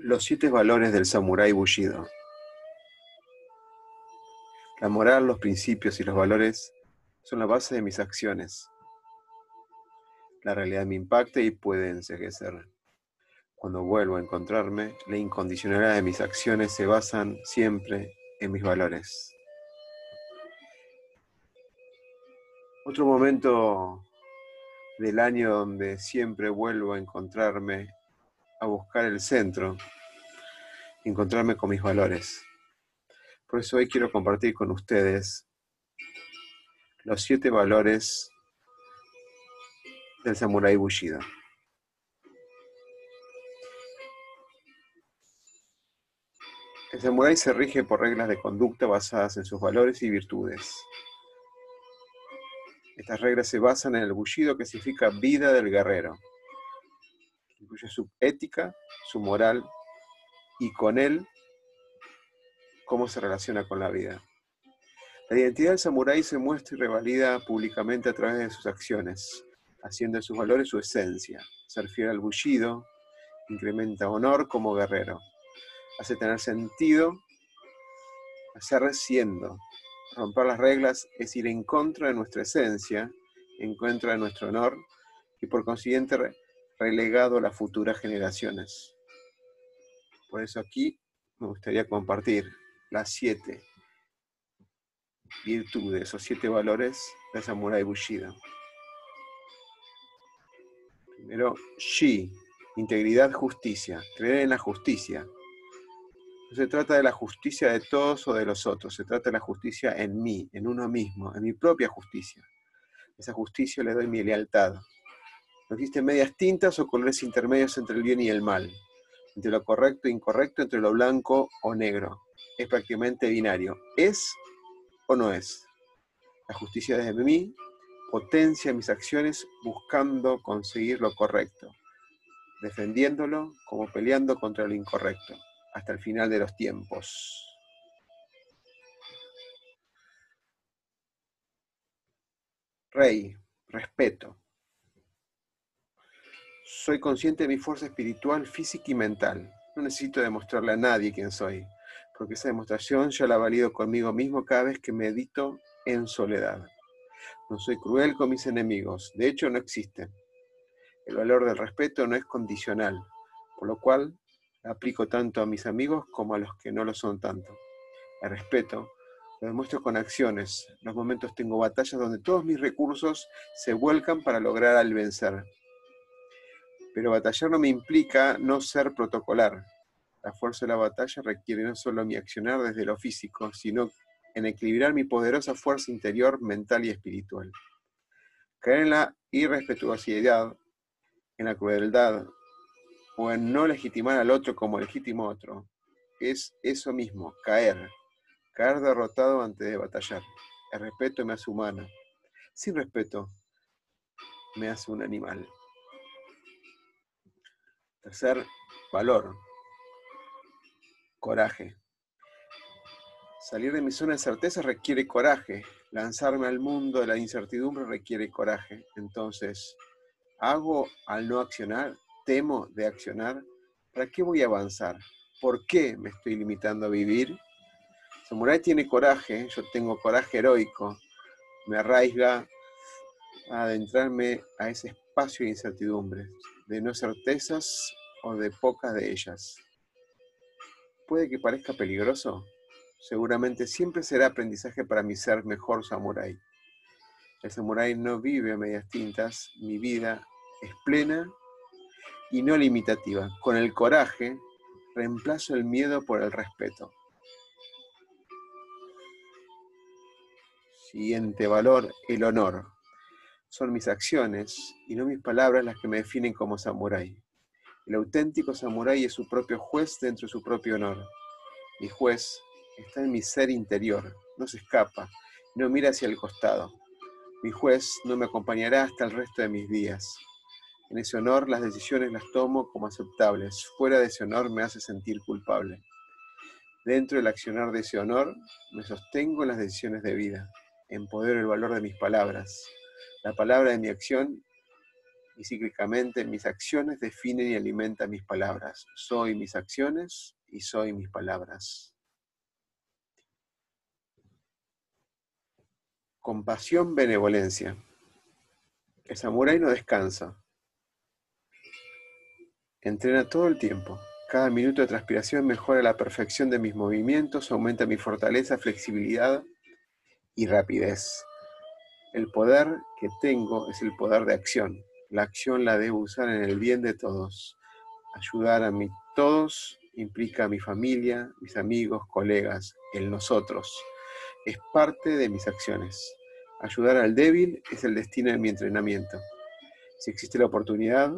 Los siete valores del samurái bullido. La moral, los principios y los valores son la base de mis acciones. La realidad me impacta y puede enseguecer. Cuando vuelvo a encontrarme, la incondicionalidad de mis acciones se basan siempre en mis valores. Otro momento del año donde siempre vuelvo a encontrarme, a buscar el centro, encontrarme con mis valores. Por eso hoy quiero compartir con ustedes los siete valores del samurái Bushido. El samurái se rige por reglas de conducta basadas en sus valores y virtudes. Estas reglas se basan en el Bushido, que significa vida del guerrero. Incluye su ética, su moral y con él cómo se relaciona con la vida. La identidad del samurái se muestra y revalida públicamente a través de sus acciones, haciendo de sus valores su esencia. Ser fiel al bullido incrementa honor como guerrero, hace tener sentido, hacer siendo. Romper las reglas es ir en contra de nuestra esencia, en contra de nuestro honor y por consiguiente relegado a las futuras generaciones. Por eso aquí me gustaría compartir las siete virtudes o siete valores de Samurai Bushido. Primero, Shi, integridad, justicia, creer en la justicia. No se trata de la justicia de todos o de los otros, se trata de la justicia en mí, en uno mismo, en mi propia justicia. Esa justicia le doy mi lealtad. No existen medias tintas o colores intermedios entre el bien y el mal, entre lo correcto e incorrecto, entre lo blanco o negro es prácticamente binario. ¿Es o no es? La justicia desde mí potencia mis acciones buscando conseguir lo correcto, defendiéndolo como peleando contra lo incorrecto, hasta el final de los tiempos. Rey, respeto. Soy consciente de mi fuerza espiritual, física y mental. No necesito demostrarle a nadie quién soy porque esa demostración ya la valido conmigo mismo cada vez que medito en soledad. No soy cruel con mis enemigos, de hecho no existen. El valor del respeto no es condicional, por lo cual aplico tanto a mis amigos como a los que no lo son tanto. El respeto lo demuestro con acciones. En los momentos tengo batallas donde todos mis recursos se vuelcan para lograr al vencer. Pero batallar no me implica no ser protocolar. La fuerza de la batalla requiere no solo mi accionar desde lo físico, sino en equilibrar mi poderosa fuerza interior, mental y espiritual. Caer en la irrespetuosidad, en la crueldad o en no legitimar al otro como legítimo otro, es eso mismo, caer, caer derrotado antes de batallar. El respeto me hace humano. Sin respeto, me hace un animal. Tercer valor, Coraje. Salir de mi zona de certeza requiere coraje. Lanzarme al mundo de la incertidumbre requiere coraje. Entonces, ¿hago al no accionar? ¿Temo de accionar? ¿Para qué voy a avanzar? ¿Por qué me estoy limitando a vivir? Samurai tiene coraje, yo tengo coraje heroico. Me arraiga a adentrarme a ese espacio de incertidumbres, de no certezas o de pocas de ellas. Puede que parezca peligroso, seguramente siempre será aprendizaje para mi ser mejor samurái. El samurái no vive a medias tintas, mi vida es plena y no limitativa. Con el coraje reemplazo el miedo por el respeto. Siguiente valor, el honor. Son mis acciones y no mis palabras las que me definen como samurái. El auténtico samurái es su propio juez dentro de su propio honor. Mi juez está en mi ser interior, no se escapa, no mira hacia el costado. Mi juez no me acompañará hasta el resto de mis días. En ese honor las decisiones las tomo como aceptables. Fuera de ese honor me hace sentir culpable. Dentro del accionar de ese honor me sostengo en las decisiones de vida. Empodero el valor de mis palabras. La palabra de mi acción y cíclicamente mis acciones definen y alimentan mis palabras. Soy mis acciones y soy mis palabras. Compasión, benevolencia. El samurái no descansa. Entrena todo el tiempo. Cada minuto de transpiración mejora la perfección de mis movimientos, aumenta mi fortaleza, flexibilidad y rapidez. El poder que tengo es el poder de acción. La acción la debo usar en el bien de todos. Ayudar a mí todos implica a mi familia, mis amigos, colegas, el nosotros. Es parte de mis acciones. Ayudar al débil es el destino de mi entrenamiento. Si existe la oportunidad,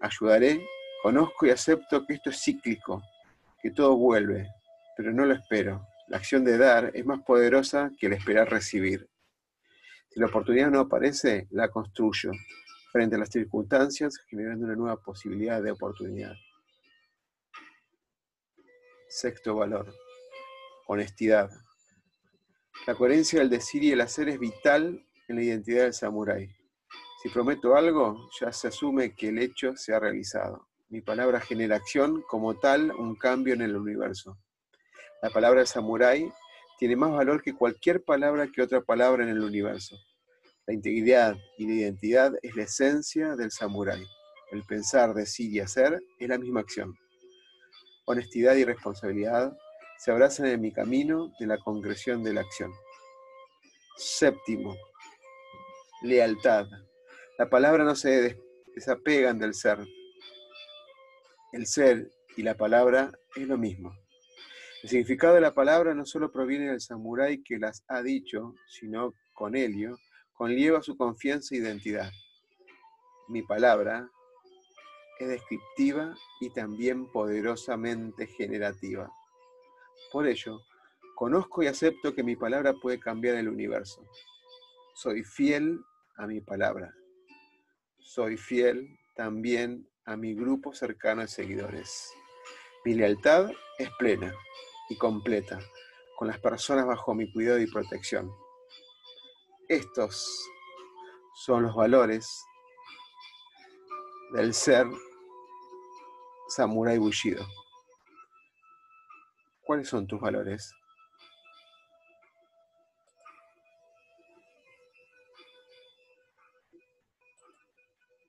ayudaré. Conozco y acepto que esto es cíclico, que todo vuelve, pero no lo espero. La acción de dar es más poderosa que el esperar recibir. Si la oportunidad no aparece, la construyo frente a las circunstancias, generando una nueva posibilidad de oportunidad. Sexto valor, honestidad. La coherencia del decir y el hacer es vital en la identidad del samurái. Si prometo algo, ya se asume que el hecho se ha realizado. Mi palabra genera acción, como tal, un cambio en el universo. La palabra del samurái tiene más valor que cualquier palabra que otra palabra en el universo. La integridad y la identidad es la esencia del samurái. El pensar, decir y hacer es la misma acción. Honestidad y responsabilidad se abrazan en mi camino de la concreción de la acción. Séptimo, lealtad. La palabra no se desapegan del ser. El ser y la palabra es lo mismo. El significado de la palabra no solo proviene del samurái que las ha dicho, sino con ello conlleva su confianza e identidad. Mi palabra es descriptiva y también poderosamente generativa. Por ello, conozco y acepto que mi palabra puede cambiar el universo. Soy fiel a mi palabra. Soy fiel también a mi grupo cercano de seguidores. Mi lealtad es plena y completa con las personas bajo mi cuidado y protección. Estos son los valores del ser Samurai Bushido. ¿Cuáles son tus valores?